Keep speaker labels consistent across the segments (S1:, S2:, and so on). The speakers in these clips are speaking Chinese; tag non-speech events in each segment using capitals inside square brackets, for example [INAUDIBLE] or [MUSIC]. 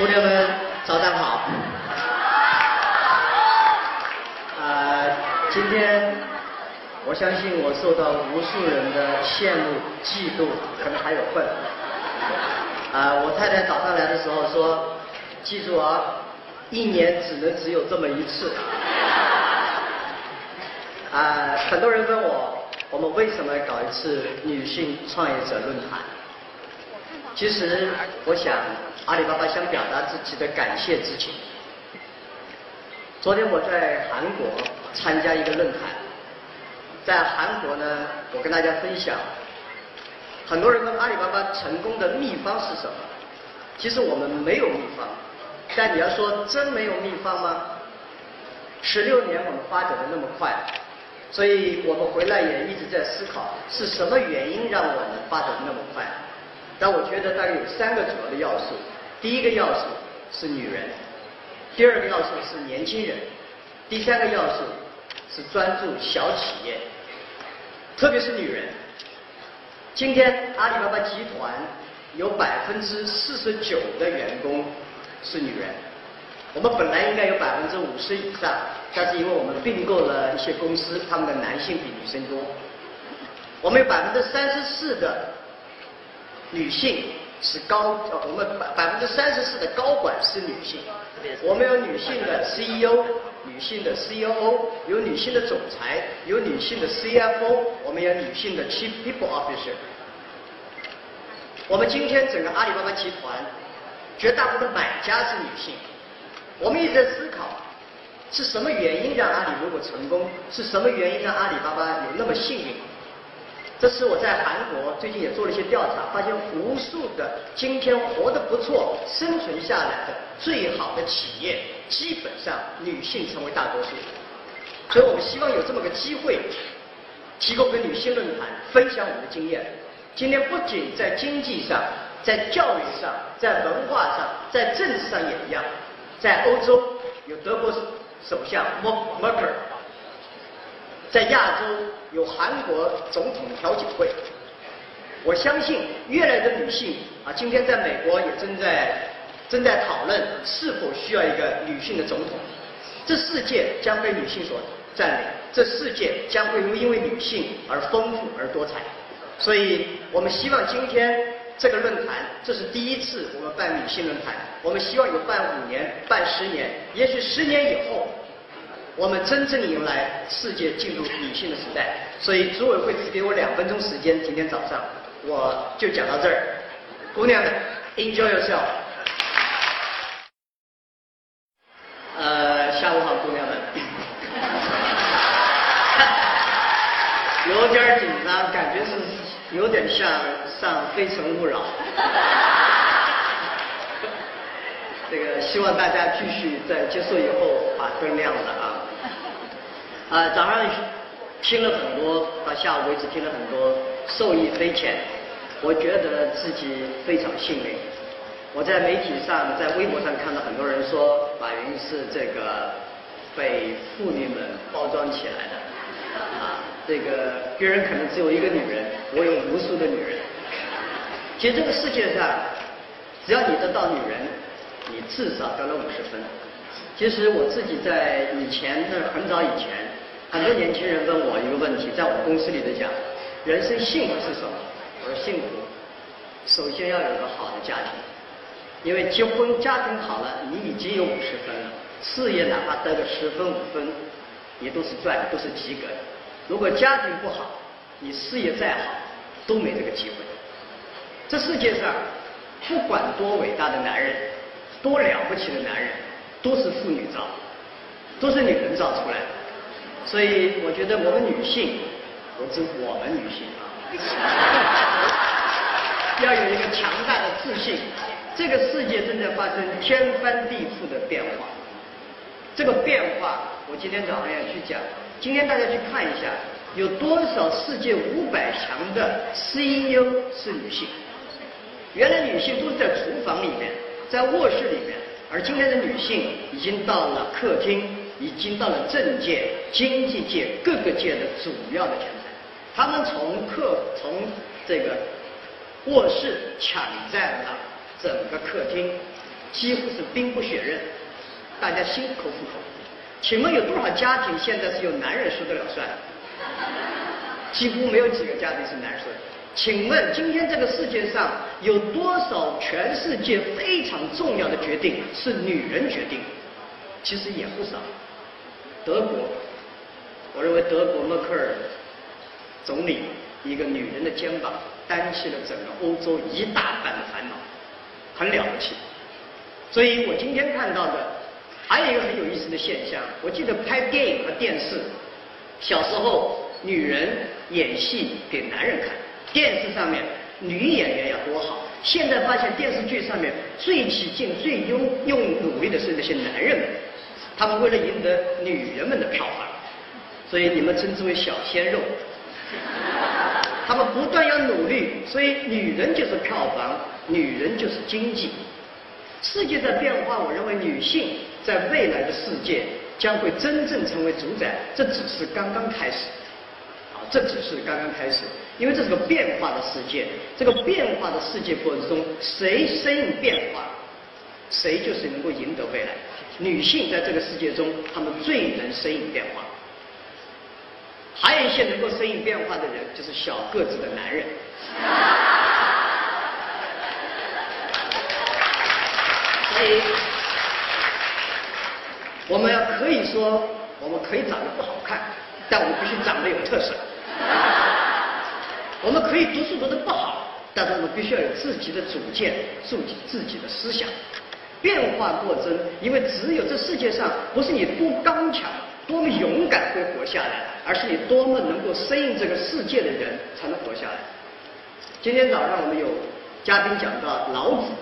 S1: 姑娘们，早上好。啊，今天我相信我受到无数人的羡慕、嫉妒，可能还有恨。啊，我太太早上来的时候说：“记住啊，一年只能只有这么一次。”啊，很多人问我，我们为什么搞一次女性创业者论坛？其实，我想阿里巴巴想表达自己的感谢之情。昨天我在韩国参加一个论坛，在韩国呢，我跟大家分享，很多人问阿里巴巴成功的秘方是什么？其实我们没有秘方，但你要说真没有秘方吗？十六年我们发展的那么快，所以我们回来也一直在思考，是什么原因让我们发展的那么快？但我觉得大概有三个主要的要素。第一个要素是女人，第二个要素是年轻人，第三个要素是专注小企业，特别是女人。今天阿里巴巴集团有百分之四十九的员工是女人，我们本来应该有百分之五十以上，但是因为我们并购了一些公司，他们的男性比女生多。我们有百分之三十四的。女性是高，呃，我们百百分之三十四的高管是女性，我们有女性的 CEO，女性的 COO，有女性的总裁，有女性的 CFO，我们有女性的 Chief People Officer。我们今天整个阿里巴巴集团，绝大部分买家是女性，我们一直在思考，是什么原因让阿里如果成功？是什么原因让阿里巴巴有那么幸运？这是我在韩国最近也做了一些调查，发现无数的今天活得不错、生存下来的最好的企业，基本上女性成为大多数。所以我们希望有这么个机会，提供给女性论坛分享我们的经验。今天不仅在经济上、在教育上、在文化上、在政治上也一样，在欧洲有德国首相默默克尔。在亚洲有韩国总统调解会，我相信越来的女性啊，今天在美国也正在正在讨论是否需要一个女性的总统。这世界将被女性所占领，这世界将会因为女性而丰富而多彩。所以我们希望今天这个论坛，这是第一次我们办女性论坛，我们希望有办五年、办十年，也许十年以后。我们真正迎来世界进入女性的时代，所以组委会只给我两分钟时间，今天早上我就讲到这儿。姑娘们，enjoy yourself。呃，下午好，姑娘们。[LAUGHS] 有点紧张，感觉是有点像上《非诚勿扰》。这个希望大家继续在结束以后把灯亮了啊！啊，早上听了很多，到下午为止听了很多，受益匪浅。我觉得自己非常幸运。我在媒体上，在微博上看到很多人说，马云是这个被妇女们包装起来的。啊，这个别人可能只有一个女人，我有无数的女人。其实这个世界上，只要你得到女人。你至少得了五十分。其实我自己在以前，那很早以前，很多年轻人问我一个问题，在我公司里头讲，人生幸福是什么？我说幸福，首先要有个好的家庭，因为结婚家庭好了，你已经有五十分了。事业哪怕得个十分五分，也都是赚，都是及格的。如果家庭不好，你事业再好，都没这个机会。这世界上，不管多伟大的男人。多了不起的男人，都是妇女造，都是女人造出来的。所以我觉得我们女性，我指我们女性啊，[LAUGHS] 要有一个强大的自信。这个世界正在发生天翻地覆的变化。这个变化，我今天早上要去讲。今天大家去看一下，有多少世界五百强的 CEO 是女性？原来女性都是在厨房里面。在卧室里面，而今天的女性已经到了客厅，已经到了政界、经济界各个界的主要的人才。他们从客从这个卧室抢占了整个客厅，几乎是兵不血刃，大家心口服口。请问有多少家庭现在是由男人说得了算？几乎没有几个家庭是男人说的。请问今天这个世界上有多少全世界非常重要的决定是女人决定？其实也不少。德国，我认为德国默克尔总理一个女人的肩膀担起了整个欧洲一大半的烦恼，很了不起。所以我今天看到的还有一个很有意思的现象，我记得拍电影和电视，小时候女人演戏给男人看。电视上面女演员要多好，现在发现电视剧上面最起劲、最用用努力的是那些男人们，他们为了赢得女人们的票房，所以你们称之为小鲜肉。他们不断要努力，所以女人就是票房，女人就是经济。世界在变化，我认为女性在未来的世界将会真正成为主宰，这只是刚刚开始。啊这只是刚刚开始，因为这是个变化的世界。这个变化的世界过程中，谁适应变化，谁就是能够赢得未来。女性在这个世界中，她们最能适应变化。还有一些能够适应变化的人，就是小个子的男人。所以，我们要可以说，我们可以长得不好看，但我们必须长得有特色。我们可以读书读得不好，但是我们必须要有自己的主见、自己自己的思想。变化过程，因为只有这世界上不是你多刚强、多么勇敢会活下来，而是你多么能够适应这个世界的人才能活下来。今天早上我们有嘉宾讲到老子，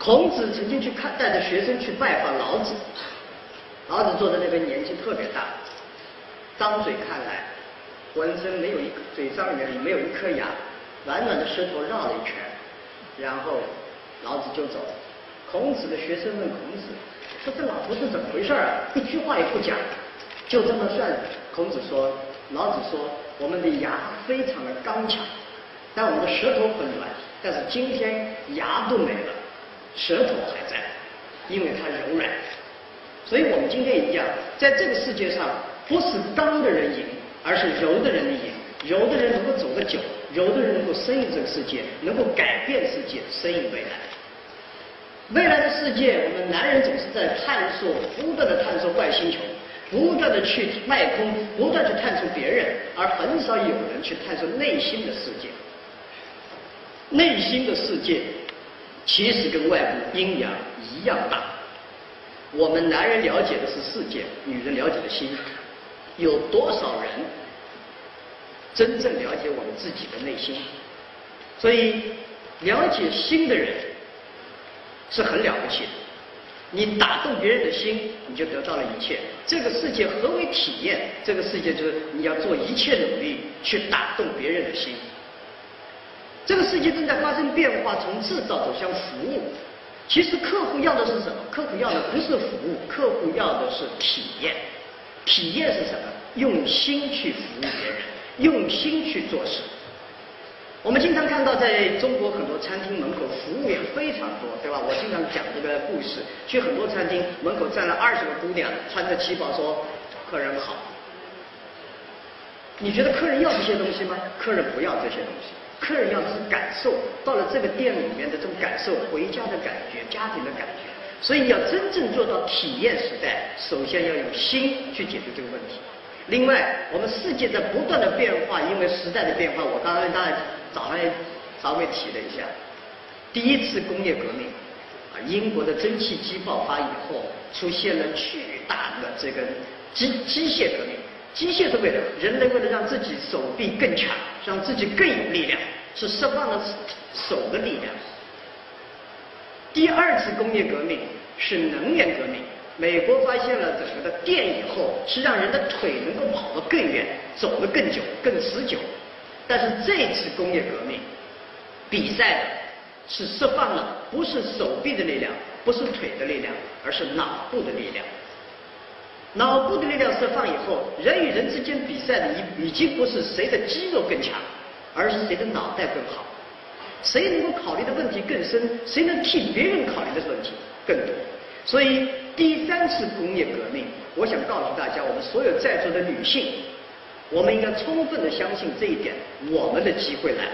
S1: 孔子曾经去看带着学生去拜访老子，老子坐在那边年纪特别大。张嘴看来，浑身没有一嘴上面没有一颗牙，软软的舌头绕了一圈，然后老子就走了。孔子的学生问孔子说：“这老头子怎么回事啊？一句话也不讲，就这么算。”孔子说：“老子说，我们的牙非常的刚强，但我们的舌头很软。但是今天牙都没了，舌头还在，因为它柔软。所以我们今天一样，在这个世界上。”不是刚的人赢，而是柔的人赢。柔的人能够走得久，柔的人能够适应这个世界，能够改变世界，适应未来。未来的世界，我们男人总是在探索，不断的探索外星球，不断的去外空，不断去探索别人，而很少有人去探索内心的世界。内心的世界其实跟外部阴阳一样大。我们男人了解的是世界，女人了解的心。有多少人真正了解我们自己的内心？所以，了解心的人是很了不起的。你打动别人的心，你就得到了一切。这个世界何为体验？这个世界就是你要做一切努力去打动别人的心。这个世界正在发生变化，从制造走向服务。其实客户要的是什么？客户要的不是服务，客户要的是体验。体验是什么？用心去服务别人，用心去做事。我们经常看到，在中国很多餐厅门口服务员非常多，对吧？我经常讲这个故事，去很多餐厅门口站了二十个姑娘，穿着旗袍说：“客人好。”你觉得客人要这些东西吗？客人不要这些东西，客人要的是感受。到了这个店里面的这种感受，回家的感觉，家庭的感觉。所以要真正做到体验时代，首先要用心去解决这个问题。另外，我们世界在不断的变化，因为时代的变化，我刚刚当然早上稍微提了一下，第一次工业革命，啊，英国的蒸汽机爆发以后，出现了巨大的这个机机械革命。机械是为了人类为了让自己手臂更强，让自己更有力量，是释放了手的力量。第二次工业革命是能源革命，美国发现了整个的电以后，是让人的腿能够跑得更远，走得更久、更持久。但是这次工业革命比赛的是释放了不是手臂的力量，不是腿的力量，而是脑部的力量。脑部的力量释放以后，人与人之间比赛的已已经不是谁的肌肉更强，而是谁的脑袋更好。谁能够考虑的问题更深，谁能替别人考虑的问题更多。所以第三次工业革命，我想告诉大家，我们所有在座的女性，我们应该充分的相信这一点，我们的机会来了。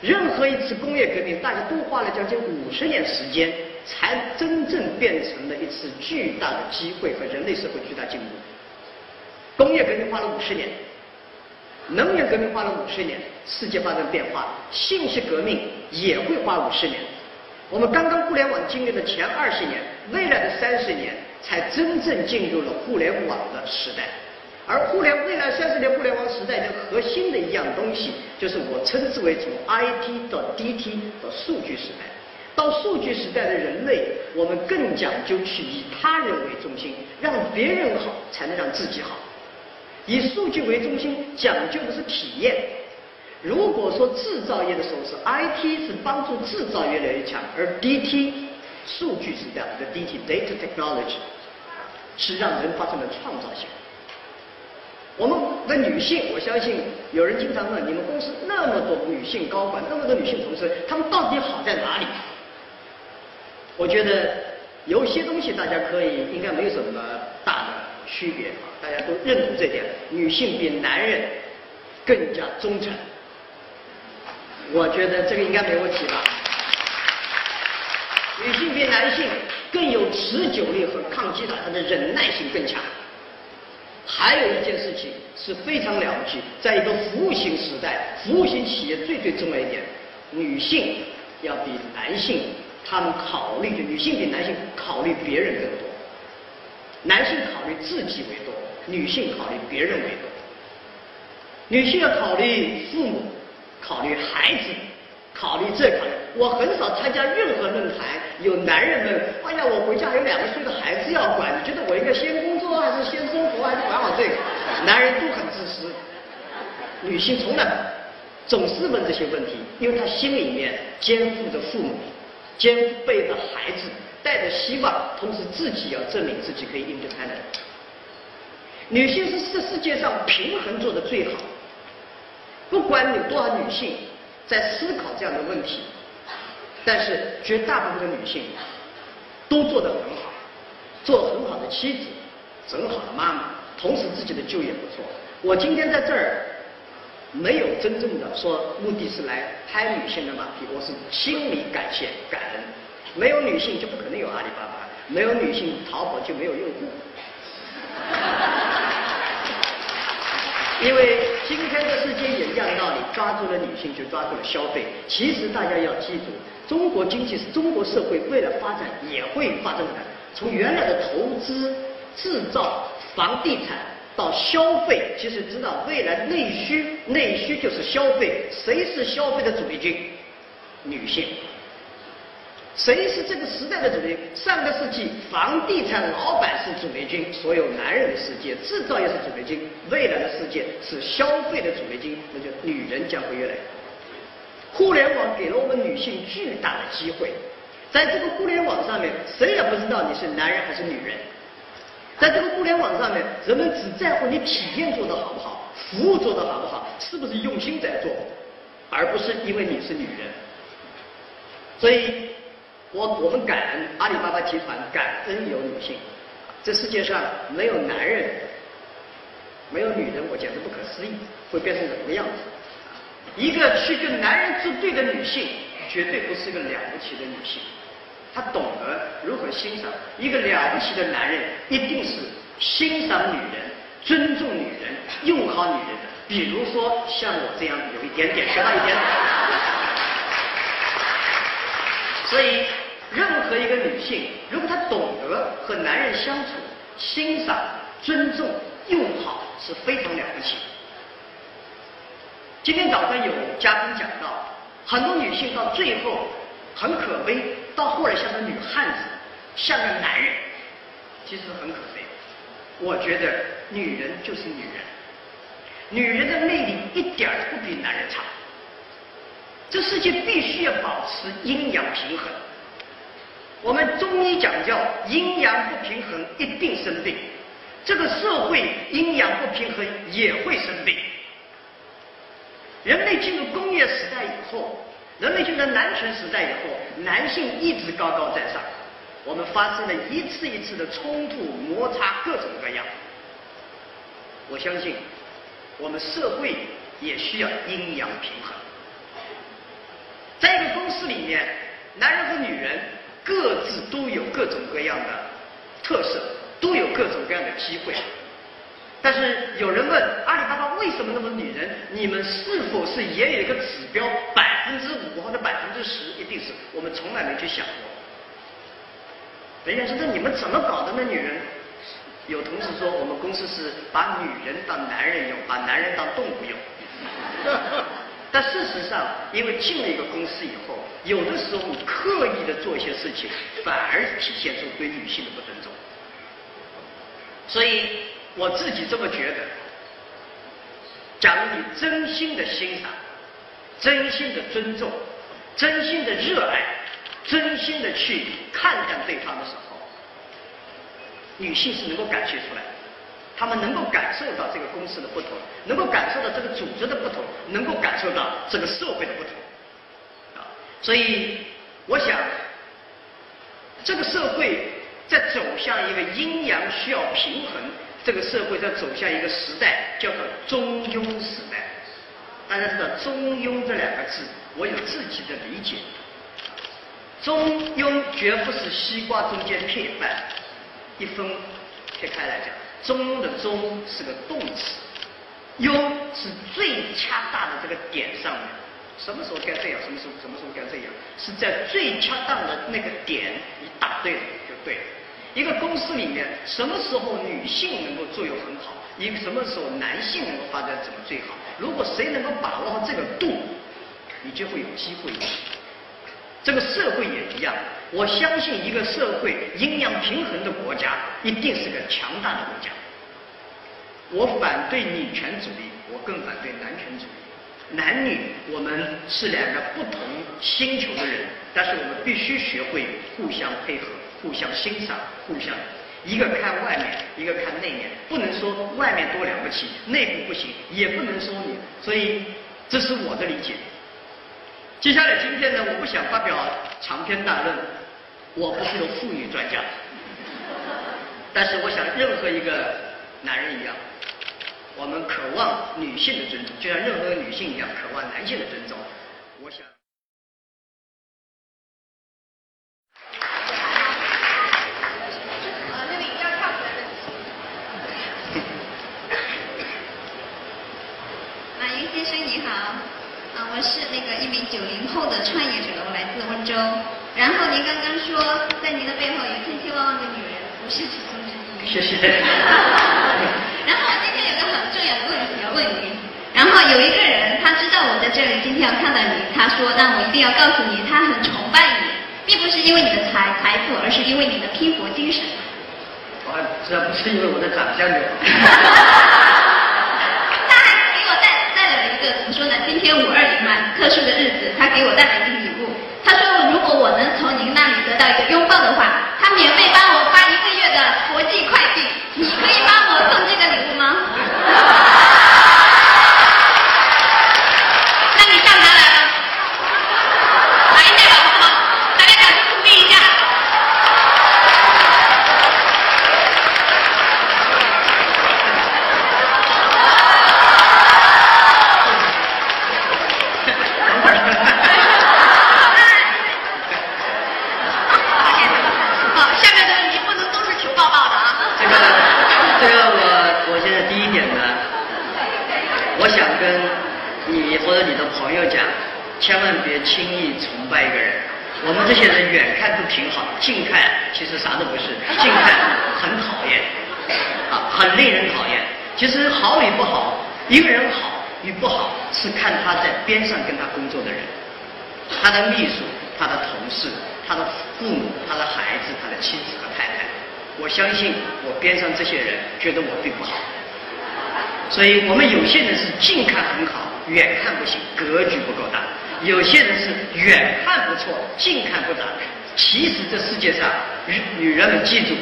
S1: 任何一次工业革命，大家都花了将近五十年时间，才真正变成了一次巨大的机会和人类社会巨大进步。工业革命花了五十年，能源革命花了五十年，世界发生变化，信息革命也会花五十年。我们刚刚互联网经历的前二十年，未来的三十年才真正进入了互联网的时代。而互联未来三十年互联网时代的核心的一样东西，就是我称之为从 IT 到 DT 到数据时代。到数据时代的人类，我们更讲究去以他人为中心，让别人好才能让自己好。以数据为中心，讲究的是体验。如果说制造业的时候是 IT 是帮助制造越来越强，而 DT 数据时代的 DT Data Technology 是让人发生了创造性。我们的女性，我相信有人经常问：你们公司那么多女性高管，那么多女性同事，她们到底好在哪里？我觉得有些东西大家可以应该没有什么大的区别啊，大家都认同这点。女性比男人更加忠诚，我觉得这个应该没问题吧？女性比男性更有持久力和抗击打，她的忍耐性更强。还有一件事情是非常了不起，在一个服务型时代，服务型企业最最重要一点，女性要比男性，他们考虑的女性比男性考虑别人更多，男性考虑自己为多，女性考虑别人为多，女性要考虑父母，考虑孩子。考虑这考虑，我很少参加任何论坛，有男人们，哎呀，我回家有两个岁的孩子要管，你觉得我应该先还是先生活，还是管好这个？男人都很自私，女性从来总是问这些问题，因为她心里面肩负着父母，肩背着孩子，带着希望，同时自己要证明自己可以应对开来。女性是世世界上平衡做的最好，不管有多少女性。在思考这样的问题，但是绝大部分的女性都做得很好，做很好的妻子，很好的妈妈，同时自己的就业不错。我今天在这儿没有真正的说目的是来拍女性的马屁，我是心里感谢感恩。没有女性就不可能有阿里巴巴，没有女性淘宝就没有用户。因为今天的世界也一样道理，抓住了女性就抓住了消费。其实大家要记住，中国经济是中国社会未来发展也会发生的。从原来的投资、制造、房地产到消费，其实知道未来内需，内需就是消费。谁是消费的主力军？女性。谁是这个时代的主力？上个世纪，房地产老板是主力军，所有男人的世界；制造业是主力军，未来的世界是消费的主力军，那就女人将会越来越。互联网给了我们女性巨大的机会，在这个互联网上面，谁也不知道你是男人还是女人。在这个互联网上面，人们只在乎你体验做得好不好，服务做得好不好，是不是用心在做，而不是因为你是女人。所以。我我们感恩阿里巴巴集团，感恩有女性。这世界上没有男人，没有女人，我简直不可思议，会变成什么样子？一个去跟男人作对的女性，绝对不是一个了不起的女性。他懂得如何欣赏一个了不起的男人，一定是欣赏女人、尊重女人、用好女人的。比如说像我这样有一点点学到一点。所以，任何一个女性，如果她懂得和男人相处、欣赏、尊重、用好，是非常了不起。今天早上有嘉宾讲到，很多女性到最后很可悲，到后来像个女汉子，像个男人，其实很可悲。我觉得女人就是女人，女人的魅力一点儿都不比男人差。这世界必须要保持阴阳平衡。我们中医讲叫阴阳不平衡，一定生病。这个社会阴阳不平衡也会生病。人类进入工业时代以后，人类进入男权时代以后，男性一直高高在上，我们发生了一次一次的冲突、摩擦，各种各样。我相信，我们社会也需要阴阳平衡。在一个公司里面，男人和女人各自都有各种各样的特色，都有各种各样的机会。但是有人问阿里巴巴为什么那么女人？你们是否是也有一个指标百分之五或者百分之十？一定是我们从来没去想过。人家说那你们怎么搞的呢？女人有同事说我们公司是把女人当男人用，把男人当动物用。[LAUGHS] 但事实上，因为进了一个公司以后，有的时候刻意的做一些事情，反而体现出对女性的不尊重。所以。我自己这么觉得，假如你真心的欣赏、真心的尊重、真心的热爱、真心的去看待对方的时候，女性是能够感觉出来的，她们能够感受到这个公司的不同，能够感受到这个组织的不同，能够感受到这个社会的不同，啊，所以我想，这个社会在走向一个阴阳需要平衡。这个社会在走向一个时代，叫做中庸时代。大家知道“中庸”这两个字，我有自己的理解。中庸绝不是西瓜中间片半，一分撇开来讲，中庸的“中”是个动词，“庸”是最恰当的这个点上面，什么时候该这样，什么时候什么时候该这样，是在最恰当的那个点，你打对了就对了。一个公司里面，什么时候女性能够作用很好？一个什么时候男性能够发展怎么最好？如果谁能够把握好这个度，你就会有机会。这个社会也一样，我相信一个社会阴阳平衡的国家，一定是个强大的国家。我反对女权主义，我更反对男权主义。男女我们是两个不同星球的人，但是我们必须学会互相配合。互相欣赏，互相一个看外面，一个看内面，不能说外面多了不起，内部不行，也不能说你，所以这是我的理解。接下来今天呢，我不想发表长篇大论，我不是个妇女专家，但是我想任何一个男人一样，我们渴望女性的尊重，就像任何女性一样渴望男性的尊重，我想。
S2: 是那个一名九零后的创业者，我来自温州。然后您刚刚说，在您的背后有千千万万个女人，不是其中之一。
S1: 谢谢。[LAUGHS]
S2: 然后我今天有个很重要的问题要问您。然后有一个人，他知道我在这里，今天要看到你，他说：“那我一定要告诉你，他很崇拜你，并不是因为你的财财富，而是因为你的拼搏精神。”
S1: 我，这不是因为我的长相的。[LAUGHS]
S2: 怎么说呢？今天五二零嘛，特殊的日子，他给我带来一个礼物。他说，如果我能从您那里得到一个拥抱的话，他免费帮我发一个月的国际快递。你可以帮我送这个礼物吗？
S1: 千万别轻易崇拜一个人。我们这些人远看都挺好，近看其实啥都不是。[LAUGHS] 近看很讨厌，啊，很令人讨厌。其实好与不好，一个人好与不好是看他在边上跟他工作的人，他的秘书、他的同事、他的父母、他的孩子、他的妻子和太太。我相信我边上这些人觉得我并不好，所以我们有些人是近看很好，远看不行，格局不够大。有些人是远看不错，近看不咋。其实这世界上，女女人们记住，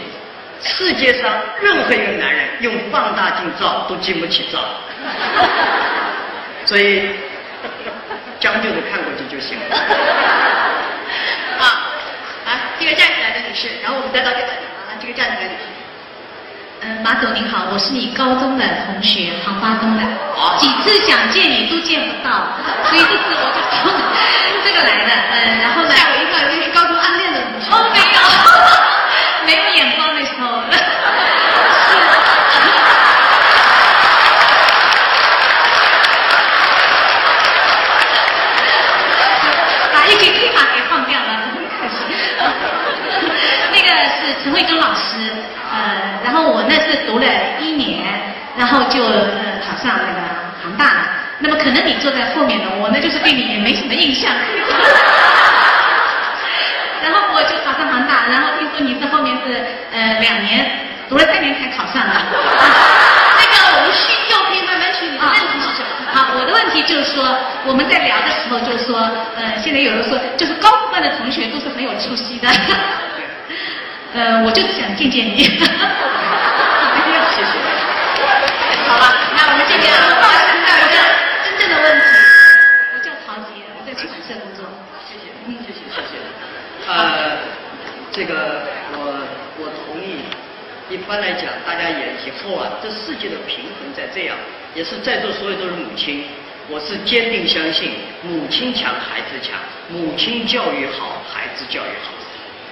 S1: 世界上任何一个男人用放大镜照都经不起照。[LAUGHS] 所以，将就着看过去就行了。[LAUGHS]
S3: 啊，来，这个站起来的女士，然后我们再到这个，好了，这个站起来女士。嗯，马总您好，我是你高中的同学，黄花东的，几次想见你都见不到，所以这次我就从 [LAUGHS] 这个来的，嗯，然后呢？吓我一跳，以为是高中暗恋的同学。哦，没有，没有眼光那时候。把一句黑话给放掉了，那个是陈慧忠老师，呃，然后我呢是读了一年，然后就呃考上那个杭大了。那么可能你坐在后面的，我呢就是对你也没什么印象。然后我就考上杭大，然后听说你在后面是呃两年，读了三年才考上的。那个我们需就可以慢慢去。你的问题是什么？好，我的问题就是说，我们在聊的时候就是说，呃，现在有人说，就是高部分的同学都是很有出息的。呃，我就是想见见你。谢谢。好吧，我们这边啊，报一下我的真正的问题。我叫陶杰，我在出版社工作。
S1: 谢谢，谢谢，谢谢。呃，这个我我同意。一般来讲，大家也以后啊，这世界的平衡在这样，也是在座所有都是母亲。我是坚定相信，母亲强，孩子强；母亲教育好，孩子教育好；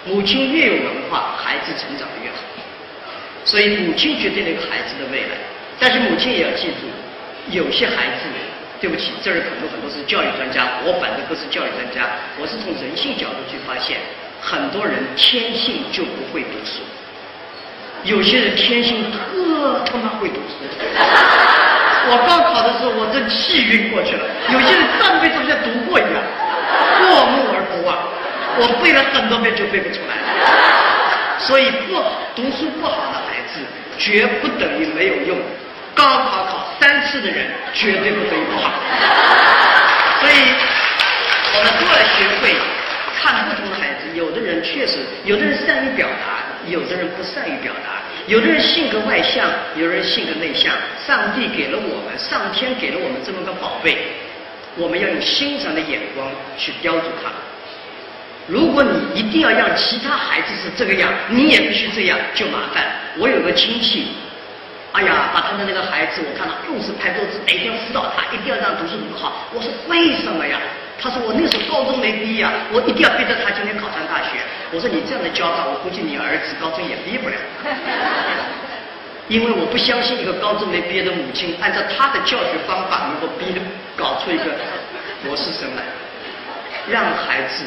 S1: 母亲越有文化，孩子成长的越好。所以，母亲决定了一个孩子的未来。但是，母亲也要记住，有些孩子，对不起，这儿很多很多是教育专家，我反正不是教育专家，我是从人性角度去发现，很多人天性就不会读书。有些人天性特他妈会读书，[LAUGHS] 我高考的时候我真气晕过去了。有些人上辈子像读过一样，过目而不忘。我背了很多遍就背不出来。所以不读书不好的孩子，绝不等于没有用。高考考三次的人，绝对不等于不好。所以，我们都要学会看不同的孩子。有的人确实，有的人善于表达。有的人不善于表达，有的人性格外向，有的人性格内向。上帝给了我们，上天给了我们这么个宝贝，我们要用欣赏的眼光去雕琢他。如果你一定要让其他孩子是这个样，你也必须这样，就麻烦。我有个亲戚，哎呀，把他的那个孩子，我看到又是拍桌子，每天辅导他，一定要让读书读好。我说为什么呀？他说我那时候高中没毕业啊，我一定要逼着他今天考上大学。我说你这样的教法，我估计你儿子高中也毕不了。因为我不相信一个高中没毕业的母亲，按照他的教学方法能够逼搞出一个博士生来。让孩子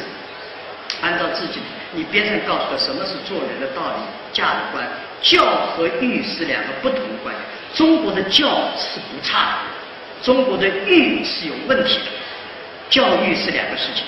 S1: 按照自己，你边上告诉他什么是做人的道理、价值观。教和育是两个不同的观念。中国的教是不差的，中国的育是有问题的。教育是两个事情，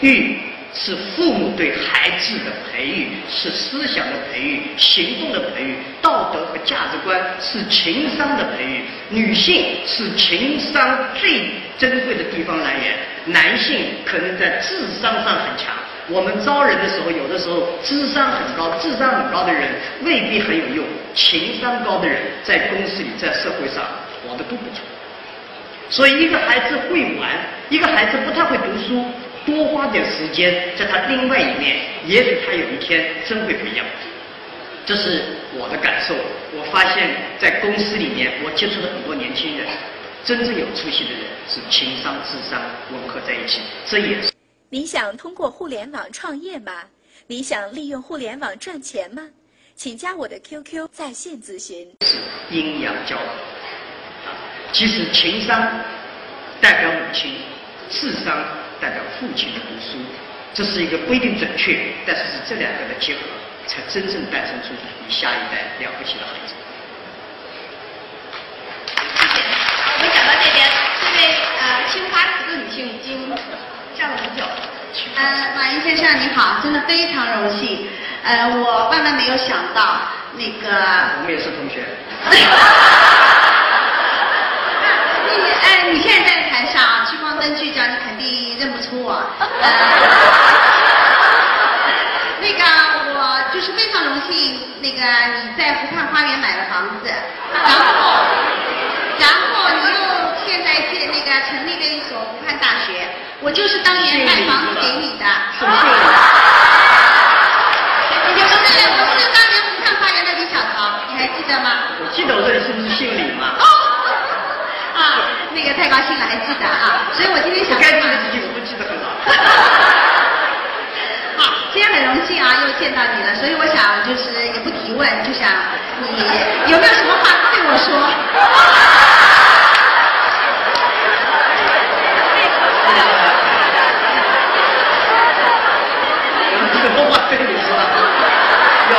S1: 育是父母对孩子的培育，是思想的培育、行动的培育、道德和价值观是情商的培育。女性是情商最珍贵的地方来源，男性可能在智商上很强。我们招人的时候，有的时候智商很高、智商很高的人未必很有用，情商高的人在公司里、在社会上活得都不错。所以，一个孩子会玩，一个孩子不太会读书，多花点时间在他另外一面，也许他有一天真会不一样。这是我的感受。我发现，在公司里面，我接触了很多年轻人，真正有出息的人是情商、智商吻合在一起。这也是。
S4: 你想通过互联网创业吗？你想利用互联网赚钱吗？请加我的 QQ 在线咨询。
S1: 是阴阳交合。其实情商代表母亲，智商代表父亲的读书，这是一个不一定准确，但是是这两个的结合，才真正诞生出你下一代了不起的孩子。
S3: 谢谢。我们讲到这边，这位呃清华籍的女性已经站了很久。呃，马云先生你好，真的非常荣幸。呃，我万万没有想到那个。
S1: 我们也是同学。[LAUGHS]
S3: 你哎，你现在在台上，聚光灯聚焦，你肯定认不出我。那个，我就是非常荣幸，那个你在湖畔花园买了房子，然后，然后你又现在建那个成立了一所湖畔大学。
S5: 我就是当年卖房子给你的。
S1: 什么姓李？
S5: 我是我是当年湖畔花园的李小桃，你还记得吗？
S1: 我记得我这里是不是姓李嘛？
S5: 哦，啊，那个太高兴了，还记得啊，所以我今天想
S1: 该记的事情我都记得很好。[LAUGHS]
S5: 好，今天很荣幸啊，又见到你了，所以我想就是也不提问，就想你有没有什么话对我说？
S1: 有什么话对你说？有，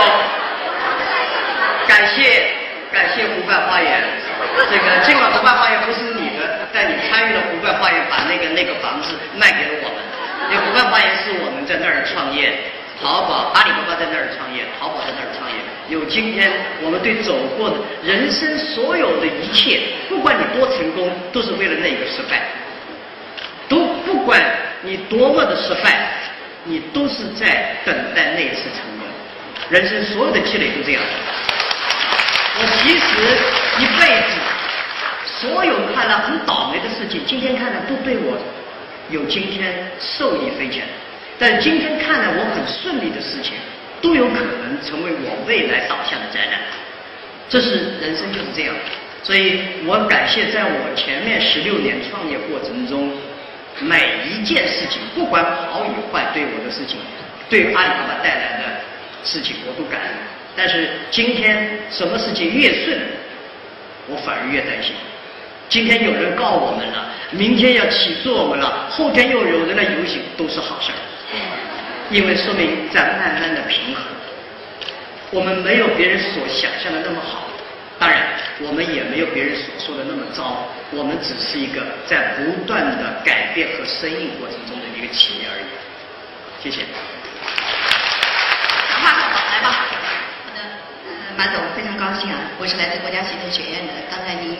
S1: 感谢感谢湖畔花园，这个尽管湖畔花园不是你的，但你参与了湖畔花园，把那个那个房子卖给了我们。因为湖畔花园是我们在那儿创业，淘宝阿里巴巴在那儿创业，淘宝在那儿创业，有今天我们对走过的人生所有的一切，不管你多成功，都是为了那个失败。都不管你多么的失败，你都是在等待那一次成功。人生所有的积累都这样。我其实一辈子所有看了很倒霉的事情，今天看来都对我有今天受益匪浅。但今天看来我很顺利的事情，都有可能成为我未来倒下的灾难。这是人生就是这样，所以我感谢在我前面十六年创业过程中，每一件事情，不管好与坏，对我的事情，对阿里巴巴带来的事情，我都感恩。但是今天什么事情越顺，我反而越担心。今天有人告我们了，明天要起诉我们了，后天又有人来游行，都是好事儿，因为说明在慢慢的平衡。我们没有别人所想象的那么好，当然我们也没有别人所说的那么糟，我们只是一个在不断的改变和适应过程中的一个企业而已。谢谢。
S5: 好话来吧。好的，马总非常高兴啊，我是来自国家行政学院的。刚才您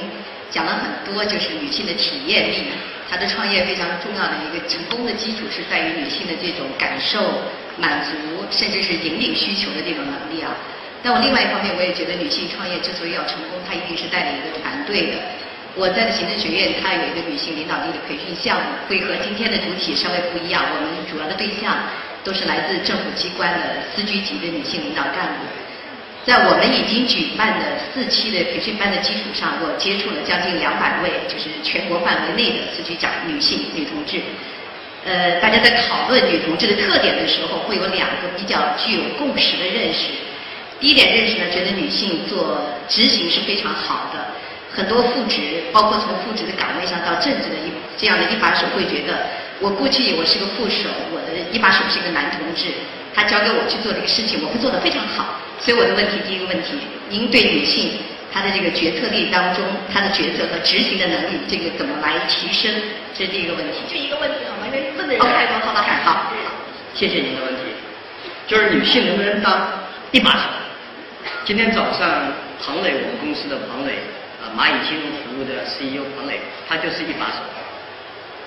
S5: 讲了很多，就是女性的体验力，她的创业非常重要的一个成功的基础是在于女性的这种感受、满足，甚至是引领需求的这种能力啊。但我另外一方面，我也觉得女性创业之所以要成功，她一定是带领一个团队的。我在的行政学院，它有一个女性领导力的培训项目，会和今天的主体稍微不一样。我们主要的对象都是来自政府机关的司局级的女性领导干部。在我们已经举办的四期的培训班的基础上，我接触了将近两百位，就是全国范围内的司局长女性女同志。呃，大家在讨论女同志的特点的时候，会有两个比较具有共识的认识。第一点认识呢，觉得女性做执行是非常好的。很多副职，包括从副职的岗位上到正职的一这样的一把手，会觉得我过去我是个副手，我的一把手是一个男同志，他交给我去做这个事情，我会做得非常好。所以我的问题，第一个问题，您对女性她的这个决策力当中，她的决策和执行的能力，这个怎么来提升？这是第一个问题。
S6: 就一个问题好吗？因为问的人太多，好吧？
S5: 好，
S1: 谢谢您的问题，就是女性能不能当一把手？今天早上庞磊，我们公司的庞磊。蚂蚁金融服务的 CEO 庞磊，他就是一把手。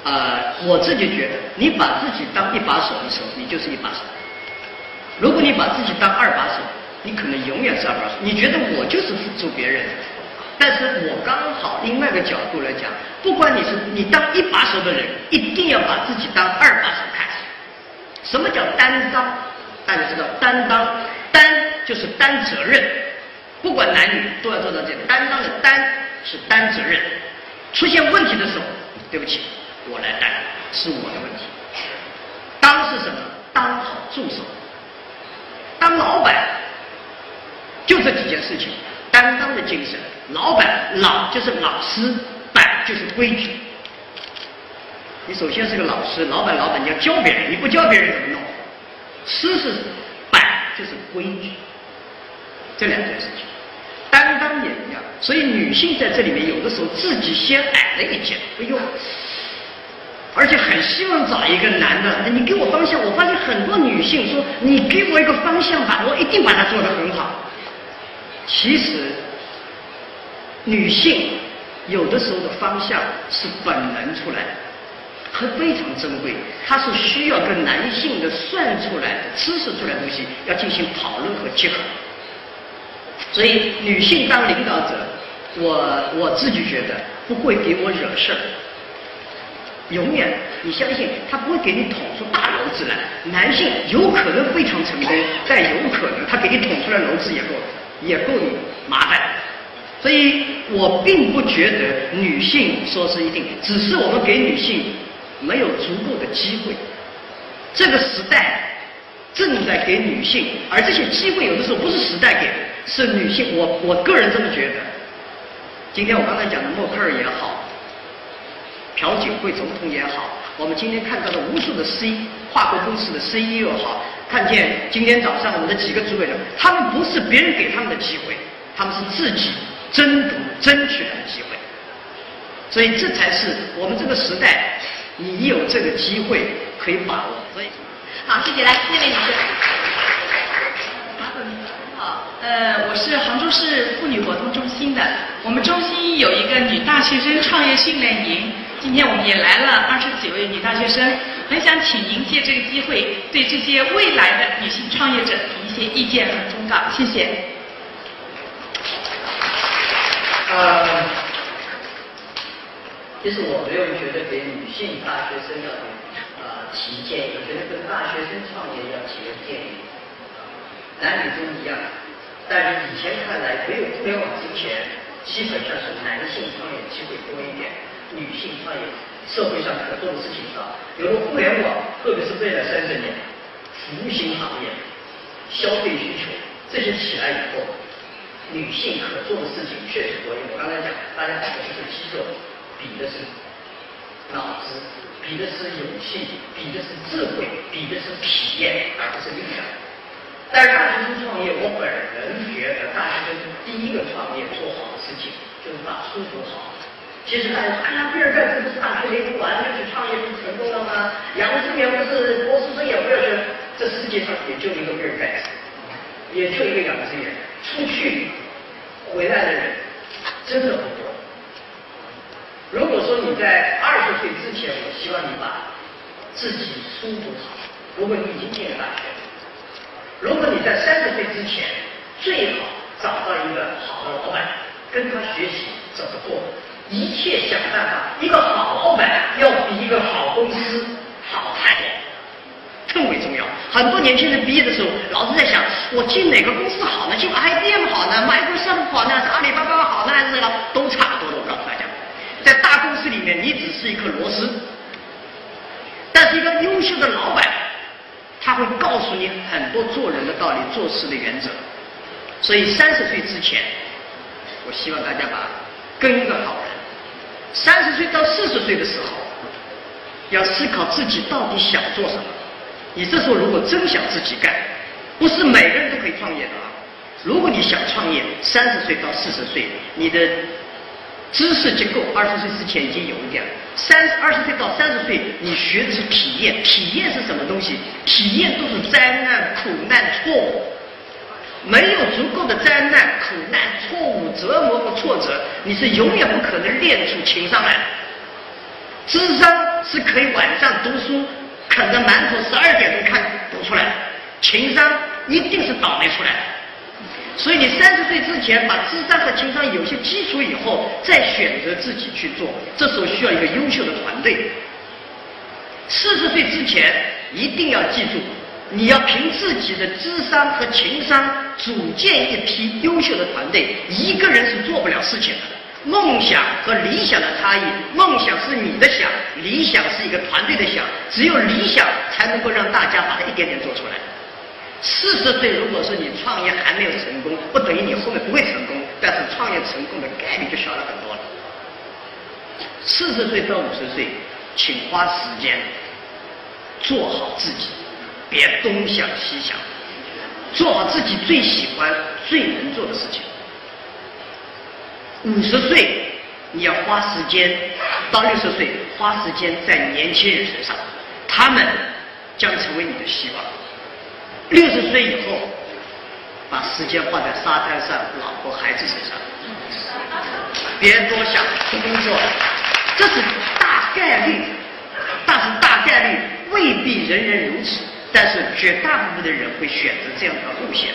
S1: 呃，我自己觉得，你把自己当一把手的时候，你就是一把手。如果你把自己当二把手，你可能永远是二把手。你觉得我就是辅助别人，但是我刚好另外一个角度来讲，不管你是你当一把手的人，一定要把自己当二把手看。什么叫担当？大家知道，担当担就是担责任。不管男女都要做到这个担当的担是担责任，出现问题的时候，对不起，我来担，是我的问题。当是什么？当好助手。当老板就这几件事情，担当的精神。老板老就是老师，板就是规矩。你首先是个老师，老板老板你要教别人，你不教别人怎么弄？师是板就是规矩，这两件事情。担当也一样，所以女性在这里面有的时候自己先矮了一截，哎呦，而且很希望找一个男的，你给我方向。我发现很多女性说，你给我一个方向吧，我一定把它做得很好。其实，女性有的时候的方向是本能出来的，和非常珍贵，它是需要跟男性的算出来的、知识出来的东西要进行讨论和结合。所以，女性当领导者，我我自己觉得不会给我惹事儿。
S2: 永远，你相信他不会给你捅出大篓子来。男性有可能非常成功，[LAUGHS] 但有可能他给你捅出来篓子也够，也够你麻烦。所以我并不觉得女性说是一定，只是我们给女性没有足够的机会。这个时代正在给女性，而这些机会有的时候不是时代给，是女性。我我个人这么觉得。今天我刚才讲的默克尔也好。朴槿惠总统也好，我们今天看到的无数的 C 跨国公司的 CEO 好，看见今天早上我们的几个主委人，他们不是别人给他们的机会，他们是自己争夺、争取来的机会。所以这才是我们这个时代，你有这个机会可以把握。所以，
S7: 好，谢谢，来这位女士。
S8: 好，呃，我是杭州市妇女活动中心的，我们中心有一个女大学生创业训练营。今天我们也来了二十几位女大学生，很想请您借这个机会对这些未来的女性创业者提一些意见和忠告，谢谢。
S1: 呃，其实我没有觉得给女性大学生要呃提建议，我觉得跟大学生创业要提个建议，男女都一样，但是以前看来没有互联网之前，基本上是男性创业机会多一点。女性创业，社会上可做的事情啊。有了互联网，特别是未来三十年，服务型行业、消费需求这些起来以后，女性可做的事情确实多。我刚才讲，大家比的是肌肉，比的是脑子，比的是勇气，比的是智慧，比的是体验，而不是力量。但是大学生创业，我本人觉得，大学生第一个创业做好的事情，就是把书读好。其实大家说，哎呀，比尔盖茨不是大学没读完就去创业不成功了吗？杨致远不是博士生也不要去，这世界上也就一个比尔盖茨，也就一个杨致远，出去回来的人真的不多。如果说你在二十岁之前，我希望你把自己书读好。如果你已经进了大学，如果你在三十岁之前，最好找到一个好的老板，跟他学习怎么做。一切想办法，一个好老板要比一个好公司好太多，更为重要。很多年轻人毕业的时候，老是在想，我进哪个公司好呢？进 IBM 好呢？Microsoft 好呢？是阿里巴巴好呢？还是都差不多的。我告诉大家，在大公司里面，你只是一颗螺丝，但是一个优秀的老板，他会告诉你很多做人的道理、做事的原则。所以三十岁之前，我希望大家把跟一个好人。三十岁到四十岁的时候，要思考自己到底想做什么。你这时候如果真想自己干，不是每个人都可以创业的啊。如果你想创业，三十岁到四十岁，你的知识结构二十岁之前已经有一点了。三二十岁到三十岁，你学的是体验，体验是什么东西？体验都是灾难、苦难、错误。没有足够的灾难、苦难、错误、折磨和挫折，你是永远不可能练出情商来的。智商是可以晚上读书啃着馒头十二点钟看读出来的，情商一定是倒霉出来的。所以你三十岁之前把智商和情商有些基础以后，再选择自己去做，这时候需要一个优秀的团队。四十岁之前一定要记住。你要凭自己的智商和情商组建一批优秀的团队，一个人是做不了事情的。梦想和理想的差异，梦想是你的想，理想是一个团队的想。只有理想才能够让大家把它一点点做出来。四十岁，如果说你创业还没有成功，不等于你后面不会成功，但是创业成功的概率就小了很多了。四十岁到五十岁，请花时间做好自己。别东想西想，做好自己最喜欢、最能做的事情。五十岁你要花时间，到六十岁花时间在年轻人身上，他们将成为你的希望。六十岁以后，把时间花在沙滩上、老婆孩子身上，别多想工作，这是大概率，但是大概率未必人人如此。但是绝大部分的人会选择这样的路线，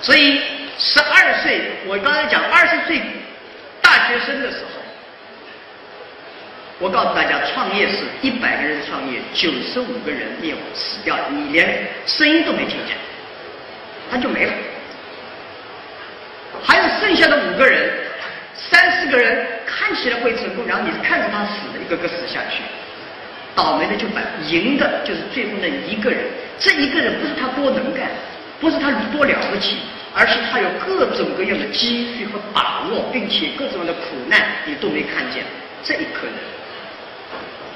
S1: 所以十二岁，我刚才讲二十岁大学生的时候，我告诉大家，创业是一百个人创业，九十五个人灭亡死掉，你连声音都没听见，他就没了。还有剩下的五个人，三四个人看起来会成功，然后你看着他死的一个个死下去，倒霉的就败赢的就是最后那一个人。这一个人不是他多能干，不是他多了不起，而是他有各种各样的机遇和把握，并且各种各样的苦难你都没看见。这一颗人，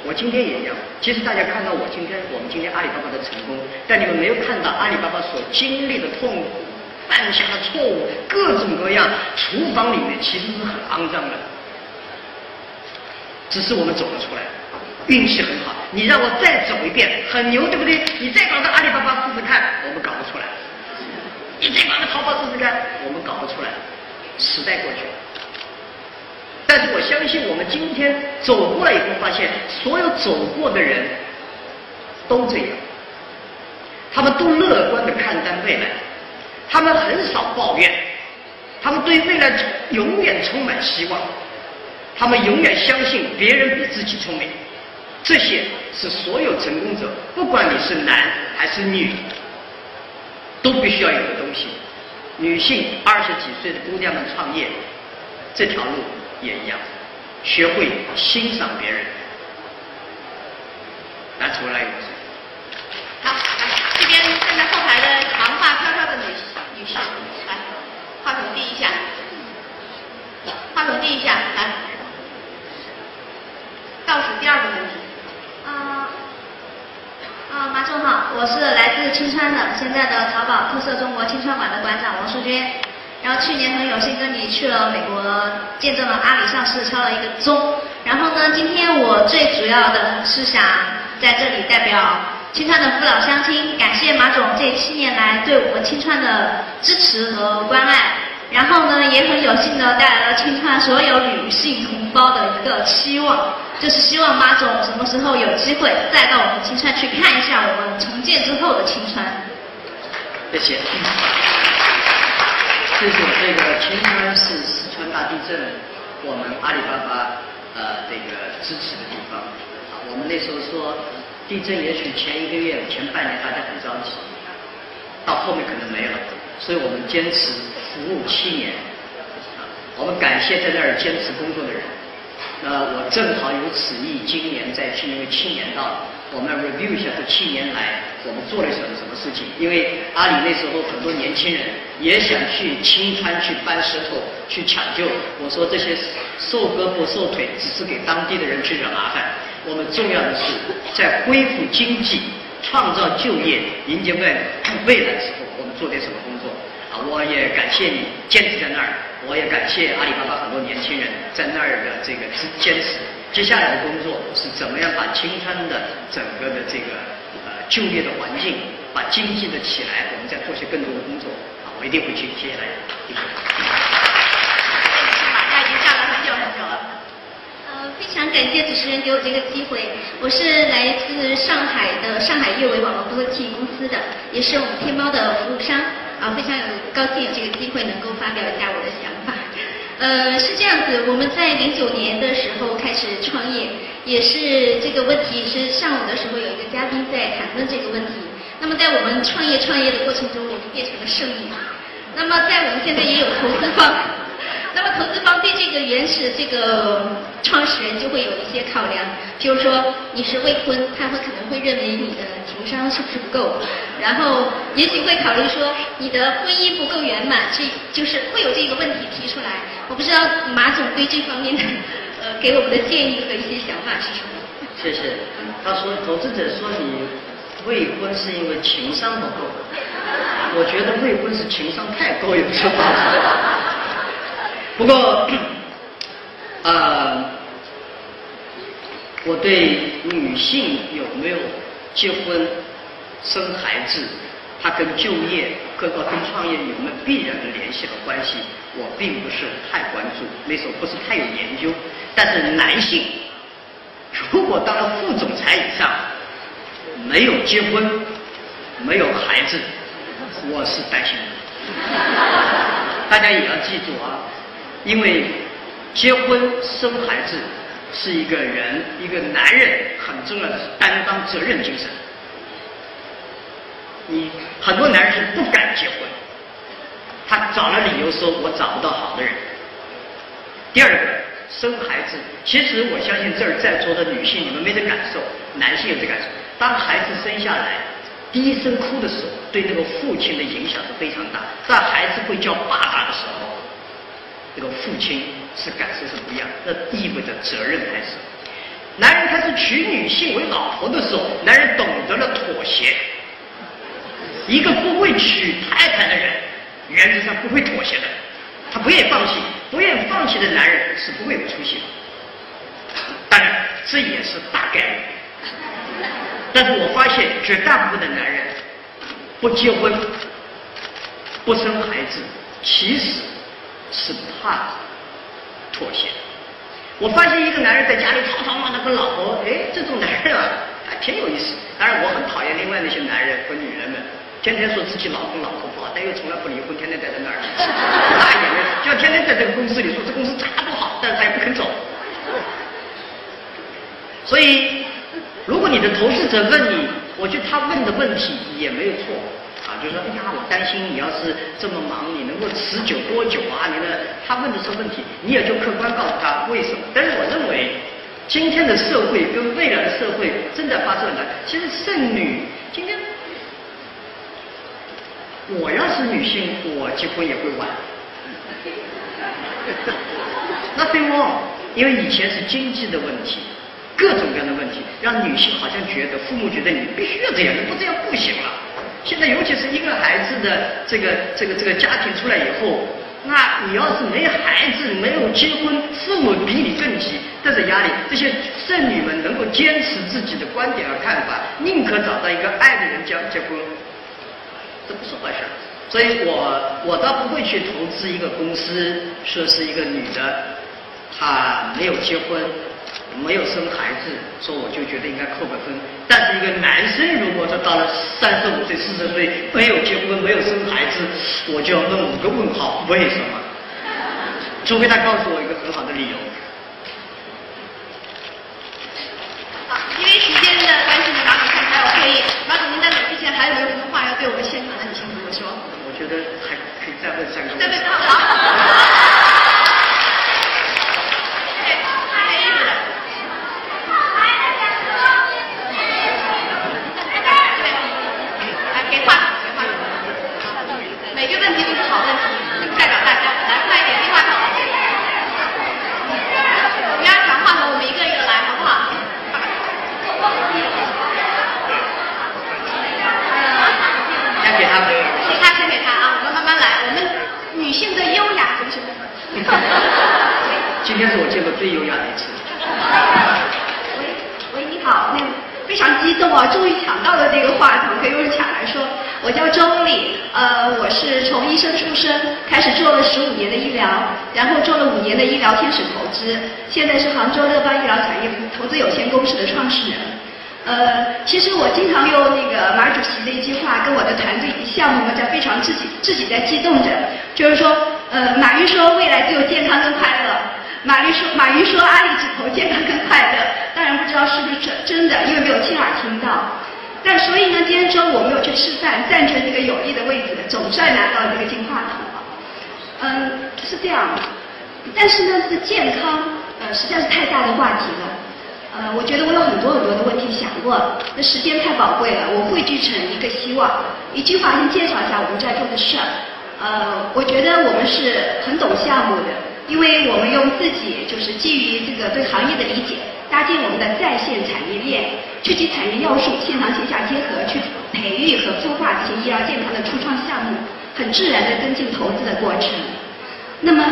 S1: 我今天也一样。其实大家看到我今天，我们今天阿里巴巴的成功，但你们没有看到阿里巴巴所经历的痛苦、犯下的错误，各种各样。厨房里面其实是很肮脏的，只是我们走了出来，运气很好。你让我再走一遍，很牛，对不对？你再搞个阿里巴巴试试看，我们搞不出来。你再搞个淘宝试试看，我们搞不出来。时代过去了。但是我相信，我们今天走过来以后，发现所有走过的人都这样，他们都乐观的看待未来，他们很少抱怨，他们对未来永远充满希望，他们永远相信别人比自己聪明。这些是所有成功者，不管你是男还是女，都必须要有的东西。女性二十几岁的姑娘们创业，这条路。也一样，学会欣赏别人。拿出来一个。
S9: 好，来这边站在后排的长发飘飘的女女士，来，话筒递一下，话筒递一下，来，倒数第二个问题。
S7: 啊啊，马总好，我是来自青川的，现在的淘宝特色中国青川馆的馆长王淑娟。然后去年很有幸跟你去了美国，见证了阿里上市，敲了一个钟。然后呢，今天我最主要的是想在这里代表青川的父老乡亲，感谢马总这七年来对我们青川的支持和关爱。然后呢，也很有幸的带来了青川所有女性同胞的一个期望，就是希望马总什么时候有机会再到我们青川去看一下我们重建之后的青川。
S1: 谢谢。这是这个青川是四川大地震，我们阿里巴巴呃这个支持的地方。我们那时候说地震也许前一个月、前半年大家很着急，到后面可能没了，所以我们坚持服务七年。我们感谢在那儿坚持工作的人。那我正好有此意，今年再去，因为七年到了。我们 review 一下这七年来我们做了什么什么事情？因为阿里那时候很多年轻人也想去青川去搬石头去抢救，我说这些瘦胳膊瘦腿只是给当地的人去惹麻烦。我们重要的是在恢复经济、创造就业、迎接未未来，做点什么工作？啊，我也感谢你坚持在那儿，我也感谢阿里巴巴很多年轻人在那儿的这个坚持。接下来的工作是怎么样把青川的整个的这个呃就业的环境，把经济的起来，我们再做些更多的工作啊，我一定会去接下来。谢谢。
S9: 他已经站了很久很久了。
S7: 呃，非常感谢主持人给我这个机会。我是来自上海的上海阅维网络科技公司的，也是我们天猫的服务商啊，非常有高兴有这个机会能够发表一下我的想法。呃，是这样子，我们在零九年的时候开始创业，也是这个问题是上午的时候有一个嘉宾在谈论这个问题。那么在我们创业创业的过程中，我们变成了胜利。那么在我们现在也有投资方，那么投资方对这个原始这个创始人就会有一些考量，比如说你是未婚，他会可能会认为你的情商是不是不够，然后也许会考虑说你的婚姻不够圆满，这就是会有这个问题提出来。我不知道马总对这方面的呃给我们的建议和一些想法是什么？
S1: 谢谢。他说，投资者说你未婚是因为情商不够，我觉得未婚是情商太高也不是不过，呃，我对女性有没有结婚、生孩子，她跟就业、各个跟创业有没有必然的联系和关系？我并不是太关注，那时候不是太有研究。但是男性如果当了副总裁以上，没有结婚，没有孩子，我是担心的。大家也要记住啊，因为结婚生孩子是一个人，一个男人很重要的担当责任精神。你很多男人是不敢结婚，他找了理由说我找不到好的人。第二个，生孩子，其实我相信这儿在座的女性你们没这感受，男性有这感受。当孩子生下来，第一声哭的时候，对那个父亲的影响是非常大。在孩子会叫爸爸的时候，这个父亲是感受是不一样，那意味着责任开始。男人开始娶女性为老婆的时候，男人懂得了妥协。一个不会娶太太的人，原则上不会妥协的，他不愿意放弃，不愿意放弃的男人是不会有出息的。当然，这也是大概率。但是我发现绝大部分的男人不结婚、不生孩子，其实是怕妥协。我发现一个男人在家里吵吵闹闹跟老婆，哎，这种男人啊，还挺有意思。当然，我很讨厌另外那些男人和女人们。天天说自己老公老婆不好，但又从来不离婚，天天待在那儿，[LAUGHS] 大眼泪，就天天在这个公司里说这公司咋不好，但是他也不肯走。所以，如果你的投资者问你，我觉得他问的问题也没有错啊，就说，哎呀，我担心你要是这么忙，你能够持久多久啊？你的他问的是问题，你也就客观告诉他为什么。但是我认为，今天的社会跟未来的社会正在发生的，其实剩女今天。我要是女性，我结婚也会晚。[LAUGHS] Nothing wrong，因为以前是经济的问题，各种各样的问题，让女性好像觉得父母觉得你必须要这样，你不这样不行了。现在尤其是一个孩子的这个这个这个家庭出来以后，那你要是没孩子、没有结婚，父母比你更急，带着压力。这些剩女们能够坚持自己的观点和看法，宁可找到一个爱的人结结婚。这不是坏事，所以我我倒不会去投资一个公司，说是一个女的，她没有结婚，没有生孩子，说我就觉得应该扣个分。但是一个男生如果说到了三十五岁、四十岁没有结婚、没有生孩子，我就要问五个问号，为什么？除非他告诉我一个很好的理由。
S9: 好，因为时间的关系呢，马总看还有会议，马总您在走之前还有没有什么话要对我们现场的女性朋友说？
S1: 我觉得还可以再问三个。
S9: 再问他好。
S1: 今天是我见过最优雅的一次。
S10: 喂喂，你好，那非常激动啊，终于抢到了这个话筒，可以用抢来说。我叫周丽，呃，我是从医生出身，开始做了十五年的医疗，然后做了五年的医疗天使投资，现在是杭州乐邦医疗产业投资有限公司的创始人。呃，其实我经常用那个马主席的一句话跟我的团队项目们在非常自己自己在激动着，就是说，呃，马云说未来只有健康跟快乐，马云说马云说阿里只投健康跟快乐，当然不知道是不是真真的，因为没有亲耳听到。但所以呢，今天中午我没有去吃饭，占据这个有利的位置，总算拿到这个金话筒了。嗯，是这样，但是呢，这个健康呃实在是太大的话题了。呃，我觉得我有很多很多的问题想过，那时间太宝贵了，我汇聚成一个希望，一句话先介绍一下我们在做的事儿。呃，我觉得我们是很懂项目的，因为我们用自己就是基于这个对行业的理解，搭建我们的在线产业链，聚集产业要素，线上线下结合，去培育和孵化这些医疗健康的初创项目，很自然的跟进投资的过程。那么。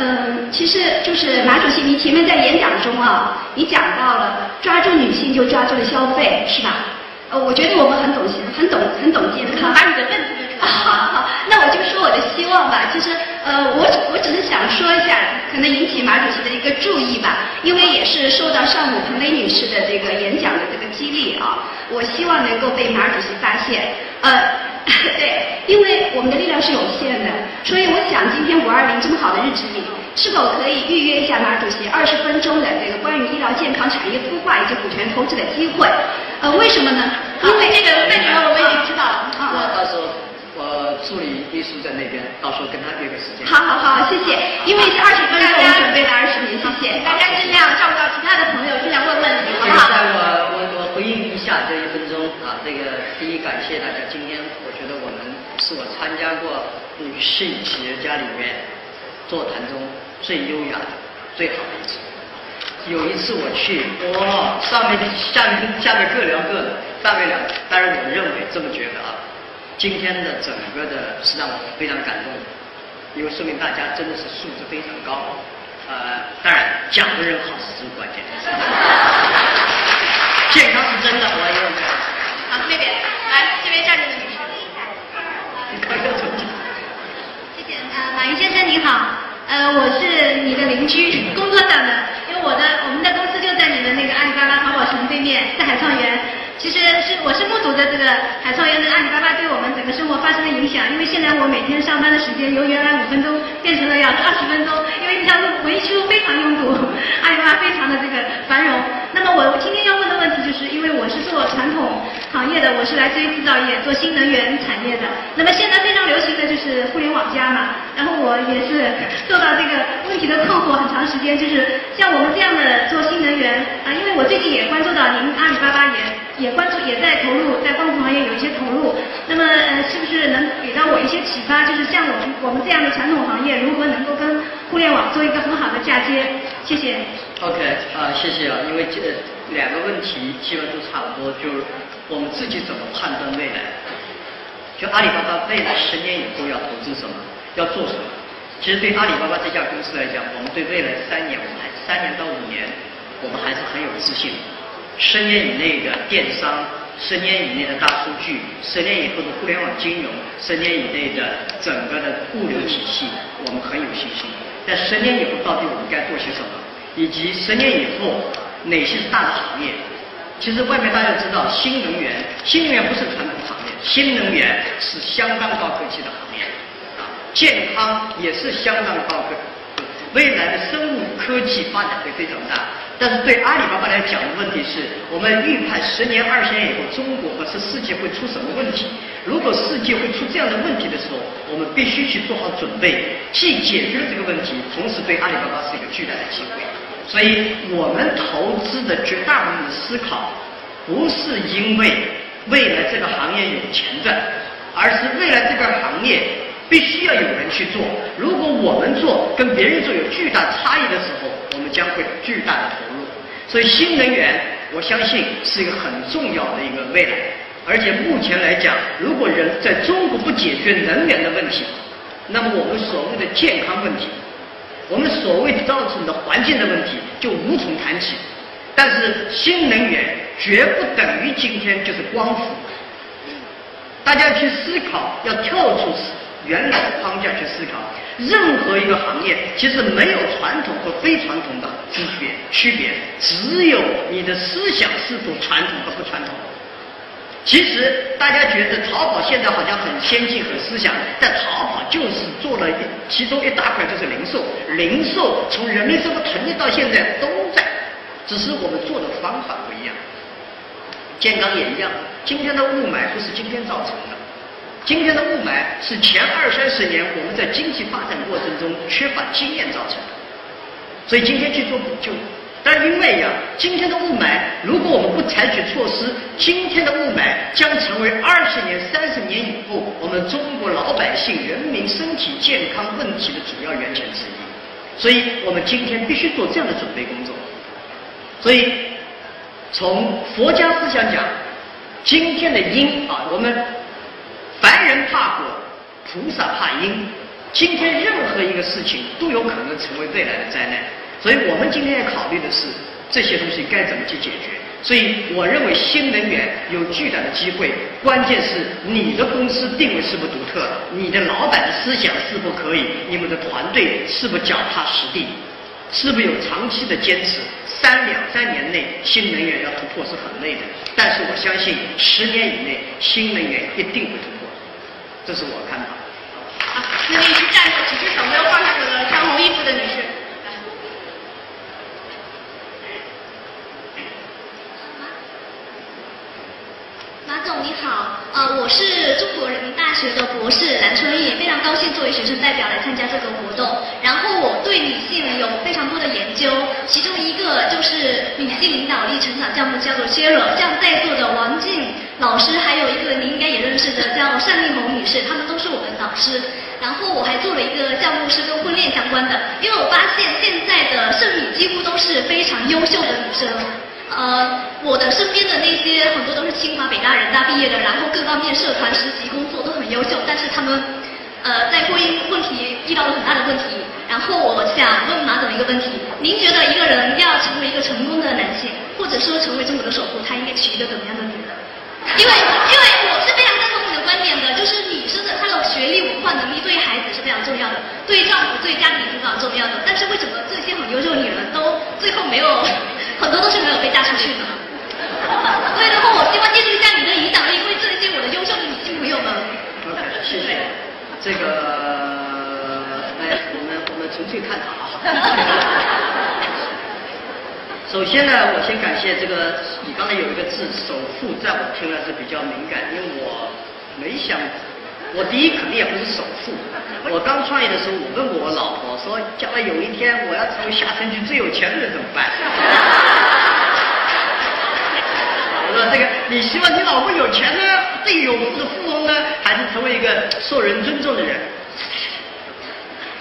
S10: 嗯，其实就是马主席，您前面在演讲中啊，你讲到了抓住女性就抓住了消费，是吧？呃，我觉得我们很懂很懂，很懂健康。
S9: 把你的问题 [LAUGHS]
S10: 好好，那我就说我的希望吧。其实，呃，我我只是想说一下，可能引起马主席的一个注意吧，因为也是受到上午彭蕾女士的这个演讲的这个激励啊，我希望能够被马主席发现。呃。[LAUGHS] 对，因为我们的力量是有限的，所以我想今天五二零这么好的日子里，是否可以预约一下马主席二十分钟的这个关于医疗健康产业孵化以及股权投资的机会？呃，为什么呢？因为这个为什么我们已经知道了
S1: 啊。我到时候我助理秘书在那边，到时候跟他约个时间。
S10: 好好好，谢谢。因为是二十分钟，我们准备了二十名，谢谢。大家尽量照顾到其他的朋友，尽量问问题，好不好？
S1: 在我我我回应一下这一分钟啊，这个第一感谢大家，今天我觉得我们是我参加过女性企业家里面座谈中。最优雅的、最好的一次。有一次我去，哇，上面、下面、下面各聊各的，上面两，当然我认为这么觉得啊。今天的整个的是让我非常感动，因为说明大家真的是素质非常高。呃，当然讲的人好是最关键。健康是真的，我认为。
S9: 好，那边来，这边站着的女士。
S7: 谢谢啊，马云先生你好。呃，我是你的邻居，工作上的，因为我的我们的公司就在你的那个阿里巴巴淘宝城对面，在海创园。其实是我是目睹的这个海创园的阿里巴巴对我们整个生活发生的影响，因为现在我每天上班的时间由原来五分钟变成了要二十分钟，因为这条路维修非常拥堵，阿里巴巴非常的这个繁荣。那么我今天要问的问题就是，因为我是做传统行业的，我是来自于制造业，做新能源产业的。那么现在非常流行的就是互联网加嘛，然后我也是受到这个问题的困惑很长时间，就是像我们这样的做新能源啊，因为我最近也关注到您阿里巴巴也。也关注，也在投入，在光伏行业有一些投入。那么，呃，是不是能给到我一些启发？就是像我们我们这样的传统行业，如何能够跟互联网做一个很好的嫁接？谢谢。
S1: OK，啊，谢谢啊，因为这两个问题基本都差不多，就是我们自己怎么判断未来？就阿里巴巴未来十年以后要投资什么，要做什么？其实对阿里巴巴这家公司来讲，我们对未来三年，我们还三年到五年，我们还是很有自信。十年以内的电商，十年以内的大数据，十年以后的互联网金融，十年以内的整个的物流体系，我们很有信心。但十年以后到底我们该做些什么？以及十年以后哪些是大的行业？其实外面大家知道，新能源，新能源不是传统行业，新能源是相当高科技的行业，啊，健康也是相当高科，未来的生物科技发展会非常大。但是对阿里巴巴来讲的问题是，我们预判十年、二十年以后中国和是世界会出什么问题？如果世界会出这样的问题的时候，我们必须去做好准备，既解决了这个问题，同时对阿里巴巴是一个巨大的机会。所以我们投资的绝大部分的思考，不是因为未来这个行业有钱赚，而是未来这个行业。必须要有人去做。如果我们做跟别人做有巨大差异的时候，我们将会巨大的投入。所以新能源，我相信是一个很重要的一个未来。而且目前来讲，如果人在中国不解决能源的问题，那么我们所谓的健康问题，我们所谓造成的环境的问题就无从谈起。但是新能源绝不等于今天就是光伏。大家去思考，要跳出。原来的框架去思考，任何一个行业其实没有传统和非传统的区别，区别只有你的思想是否传统和不传统。其实大家觉得淘宝现在好像很先进、很思想，但淘宝就是做了一其中一大块就是零售，零售从人民生活成立到现在都在，只是我们做的方法不一样。健康也一样，今天的雾霾不是今天造成的。今天的雾霾是前二三十年我们在经济发展过程中缺乏经验造成的，所以今天去做补救。但因为呀，今天的雾霾，如果我们不采取措施，今天的雾霾将成为二十年、三十年以后我们中国老百姓人民身体健康问题的主要源泉之一。所以我们今天必须做这样的准备工作。所以从佛家思想讲，今天的因啊，我们。凡人怕果，菩萨怕因。今天任何一个事情都有可能成为未来的灾难，所以我们今天要考虑的是这些东西该怎么去解决。所以我认为新能源有巨大的机会，关键是你的公司定位是不独特，你的老板的思想是否可以，你们的团队是否脚踏实地，是否有长期的坚持。三两三年内新能源要突破是很累的，但是我相信十年以内新能源一定会突破。这是我看法。
S9: 那位是站着举着手没有画上的穿红衣服的女士。
S7: 你好，呃，我是中国人民大学的博士蓝春玉，非常高兴作为学生代表来参加这个活动。然后我对女性有非常多的研究，其中一个就是女性领导力成长项目，叫做 Share。像在座的王静老师，还有一个您应该也认识的叫单丽红女士，她们都是我们导师。然后我还做了一个项目是跟婚恋相关的，因为我发现现在的剩女几乎都是非常优秀的女生。呃，我的身边的那些很多都是清华、北大、人大毕业的，然后各方面社团、实习、工作都很优秀，但是他们呃在婚姻问题遇到了很大的问题。然后我想问马总一个问题：您觉得一个人要成为一个成功的男性，或者说成为中国的首富，他应该娶一个怎么样的女人？因为因为我是非常赞同你的观点的，就是女生的她的学历、文能力对于孩子是非常重要的，对于丈夫、对于家庭是非常重要的。但是为什么这些很优秀的女人都最后没有？[LAUGHS] 很多都是没有被嫁出去的，[LAUGHS] 所以的话，我希望借助一下你的影响力，为这些我的优秀的女性朋友们。
S1: OK，谢谢。这个，来，我们我们纯粹探讨啊。[LAUGHS] 首先呢，我先感谢这个，你刚才有一个字“首富”，在我听来是比较敏感，因为我没想。我第一肯定也不是首富。我刚创业的时候，我问过我老婆说，将来有一天我要成为下城区最有钱的人怎么办？[LAUGHS] 我说这个，你希望你老婆有钱呢，最有福的富翁呢，还是成为一个受人尊重的人？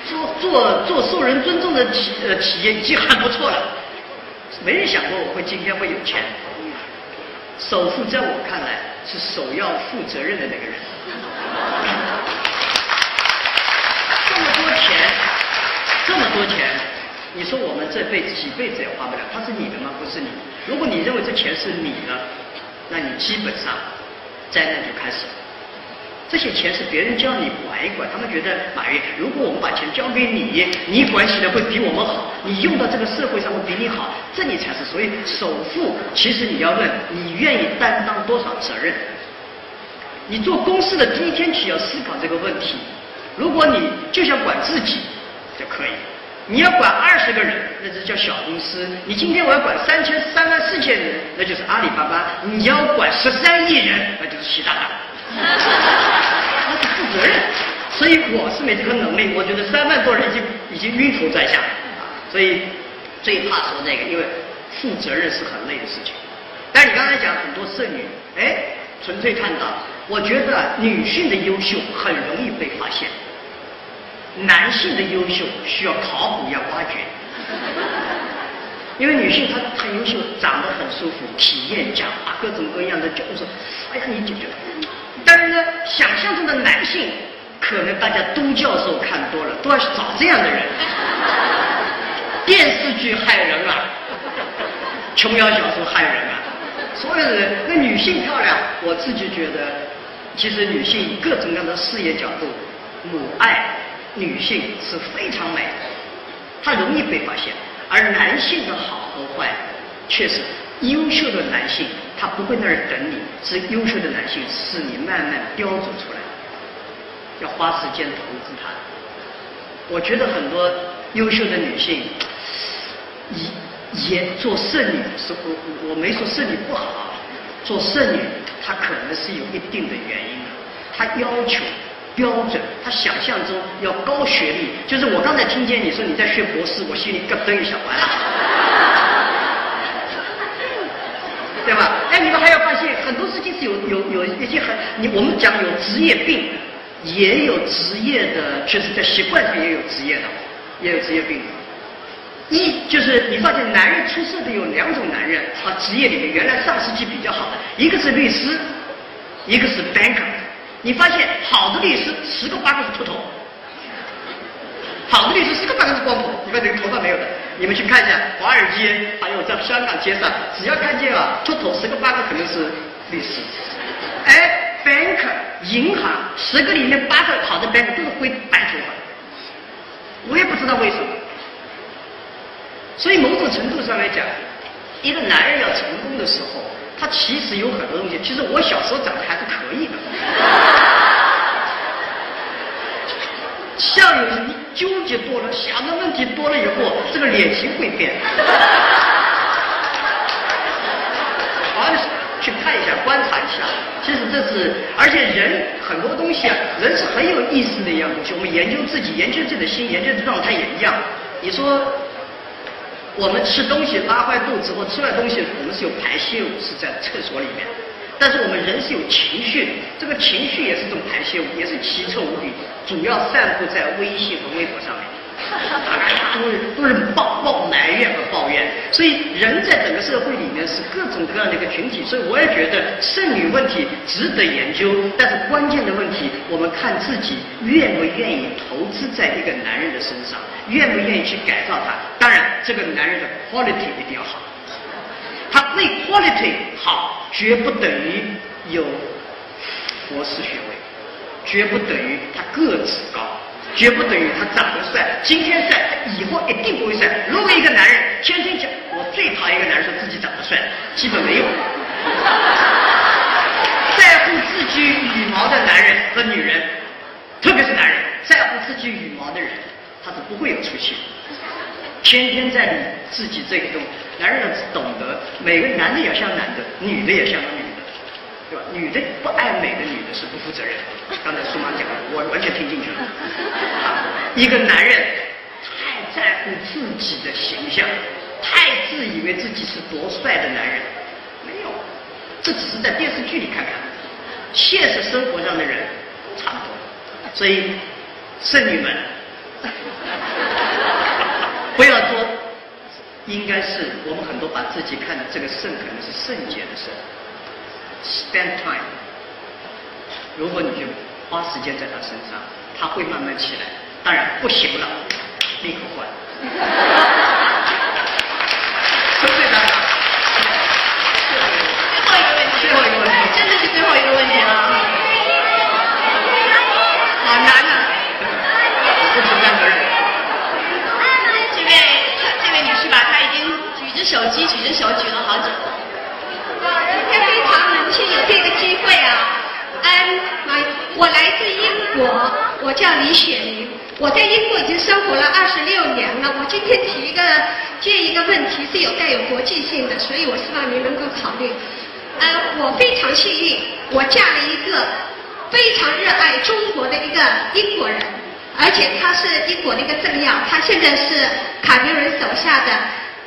S1: 做做做受人尊重的企呃企业已经很不错了。没人想过我会今天会有钱。首富在我看来是首要负责任的那个人。这么多钱，这么多钱，你说我们这辈子几辈子也花不了，它是你的吗？不是你。如果你认为这钱是你的，那你基本上灾难就开始了。这些钱是别人叫你管一管，他们觉得马云，如果我们把钱交给你，你管起来会比我们好，你用到这个社会上会比你好，这你才是。所以首富，其实你要问，你愿意担当多少责任？你做公司的第一天起要思考这个问题。如果你就想管自己就可以，你要管二十个人，那就叫小公司。你今天我要管三千三万四千人，那就是阿里巴巴。你要管十三亿人，那就是习大大。那是负责任，所以我是没这个能力。我觉得三万多人已经已经晕头转向，所以最怕说这个，因为负责任是很累的事情。但你刚才讲很多剩女，哎，纯粹探讨。我觉得女性的优秀很容易被发现，男性的优秀需要考古要挖掘。因为女性她很优秀，长得很舒服，体验佳，各种各样的就说，哎呀你解决了。但是呢，想象中的男性，可能大家都教授看多了，都要去找这样的人。电视剧害人啊，琼瑶小说害人啊，所有人，那女性漂亮，我自己觉得。其实女性以各种各样的事业角度，母爱女性是非常美的，她容易被发现。而男性的好和坏，却是优秀的男性，他不会在那儿等你，是优秀的男性是你慢慢雕琢出来，要花时间投资他。我觉得很多优秀的女性，一也做剩女，是我我没说剩女不好，做剩女。他可能是有一定的原因的，他要求标准，他想象中要高学历，就是我刚才听见你说你在学博士，我心里咯噔一下，完了，对吧？哎，你们还要发现很多事情是有有有一些很，你我们讲有职业病，也有职业的，确实在习惯上也有职业的，也有职业病的。一就是你发现男人出色的有两种男人啊，职业里面原来上世纪比较好的，一个是律师，一个是 banker。你发现好的律师十个八个是秃头，好的律师十个八个是光头，你看这个头发没有的。你们去看一下华尔街，还有在香港街上，只要看见啊秃头十个八个肯定是律师。哎，banker 银行十个里面八个好的 banker 都是灰白头发，我也不知道为什么。所以某种程度上来讲，一个男人要成功的时候，他其实有很多东西。其实我小时候长得还是可以的，相由心，你纠结多了，想的问题多了以后，这个脸型会变。好，去看一下，观察一下。其实这是，而且人很多东西啊，人是很有意思的一样东西。我们研究自己，研究自己的心，研究的状态也一样。你说，我们吃东西拉坏肚子或吃完东西，我们是有排泄物是在厕所里面。但是我们人是有情绪的，这个情绪也是一种排泄物，也是奇臭无比，主要散布在微信和微博上面，大都是都是抱抱埋怨和抱怨。所以人在整个社会里面是各种各样的一个群体，所以我也觉得剩女问题值得研究。但是关键的问题，我们看自己愿不愿意投资在一个男人的身上，愿不愿意去改造他。当然，这个男人的 quality 一定要好。他对 quality 好，绝不等于有博士学位，绝不等于他个子高，绝不等于他长得帅。今天帅，他以后一定不会帅。如果一个男人天天讲，我最讨厌一个男人说自己长得帅，基本没有。在乎自己羽毛的男人和女人，特别是男人，在乎自己羽毛的人，他是不会有出息。天天在理自己这个东，男人要懂得，每个男的也像男的，女的也像女的，对吧？女的不爱美的女的是不负责任。刚才苏妈讲的，我完全听进去了。[LAUGHS] 一个男人太在乎自己的形象，太自以为自己是多帅的男人，没有，这只是在电视剧里看看，现实生活上的人差不多。所以，剩女们。[LAUGHS] 不要说，应该是我们很多把自己看的这个圣可能是圣洁的圣，spend time。如果你就花时间在他身上，他会慢慢起来。当然不行了，立刻换。对不对？
S9: 最后一个问题，最后一个问题，真的是最后一个问题了。好难啊！
S1: 不承担责任。
S9: 举着手机，举着手举了好久。
S11: 今天非常荣幸有这个机会啊！嗯，我来自英国，我叫李雪玲，我在英国已经生活了二十六年了。我今天提一个这一个问题是有带有国际性的，所以我希望您能够考虑。呃，我非常幸运，我嫁了一个非常热爱中国的一个英国人，而且他是英国的一个政要，他现在是卡梅伦手下的。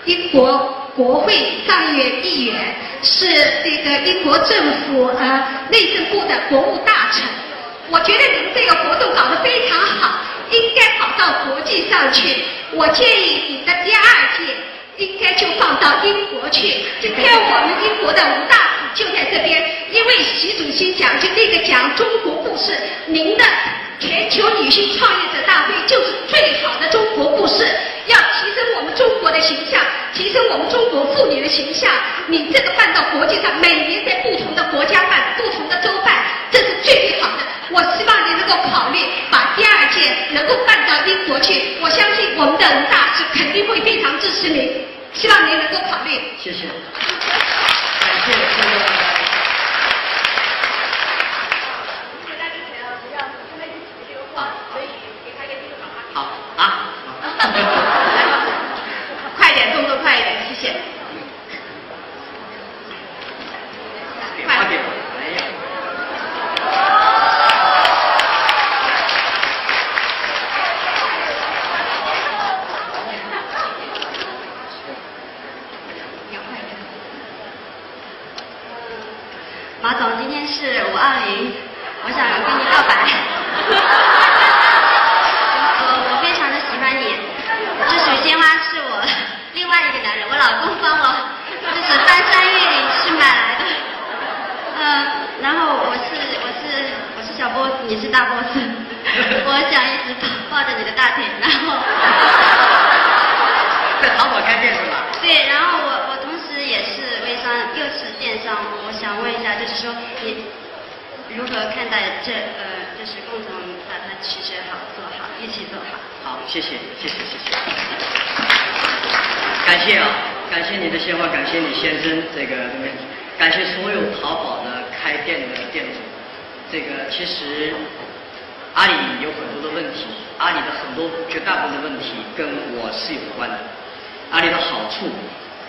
S11: 英国国会上议院议员是这个英国政府呃内政部的国务大臣，我觉得你们这个活动搞得非常好，应该跑到国际上去。我建议你的第二届应该就放到英国去。今天我们英国的吴大使就在这边，因为习主席讲就那个讲中国故事，您的全球女性创业者大会就是最好的中国故事。要提升我们中国的形象，提升我们中国妇女的形象。你这个办到国际上，每年在不同的国家办，不同的州办，这是最好的。我希望你能够考虑把第二届能够办到英国去。我相信我们的吴大是肯定会非常支持您，希望您能够考虑。
S1: 谢谢，感谢各位。[LAUGHS]
S9: 快点，动作快一点，谢谢。
S1: 快点，
S11: 马总，今天是五二零，我想跟你告白。[LAUGHS] 鲜花是我另外一个男人，我老公帮我，就是翻山越岭去买来的。嗯，然后我是我是我是小 boss，你是大 boss，[LAUGHS] 我想一直抱着你的大腿，然后
S1: 在淘宝开店是吧？
S11: 对，然后我我同时也是微商，又是电商，我想问一下，就是说你如何看待这呃，就是共同把它取舍好做好，一起做好。
S1: 好，谢谢，谢谢，谢谢。感谢啊，感谢你的鲜花，感谢你先生这个，感谢所有淘宝的开店的店主。这个其实阿里有很多的问题，阿里的很多绝大部分的问题跟我是有关的。阿里的好处，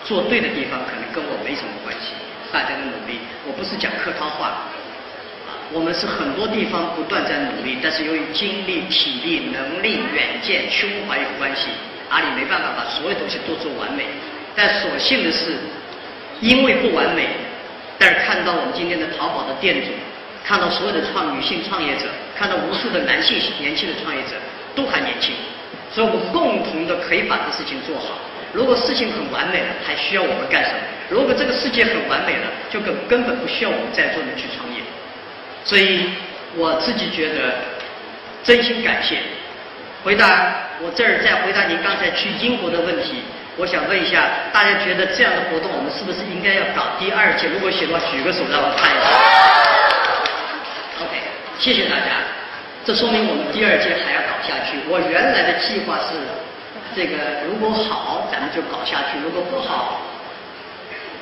S1: 做对的地方可能跟我没什么关系。大家的努力，我不是讲客套话。我们是很多地方不断在努力，但是由于精力、体力、能力、远见、胸怀有关系，阿里没办法把所有东西都做完美。但所幸的是，因为不完美，但是看到我们今天的淘宝的店主，看到所有的创女性创业者，看到无数的男性年轻的创业者都还年轻，所以我们共同的可以把这事情做好。如果事情很完美了，还需要我们干什么？如果这个世界很完美了，就根根本不需要我们在座的去创业。所以我自己觉得，真心感谢。回答我这儿再回答您刚才去英国的问题，我想问一下大家，觉得这样的活动我们是不是应该要搞第二届？如果行的话，举个手让我看一下。OK，谢谢大家。这说明我们第二届还要搞下去。我原来的计划是。这个如果好，咱们就搞下去；如果不好，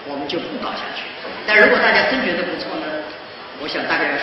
S1: 我们就不搞下去。但如果大家真觉得不错呢，我想大概。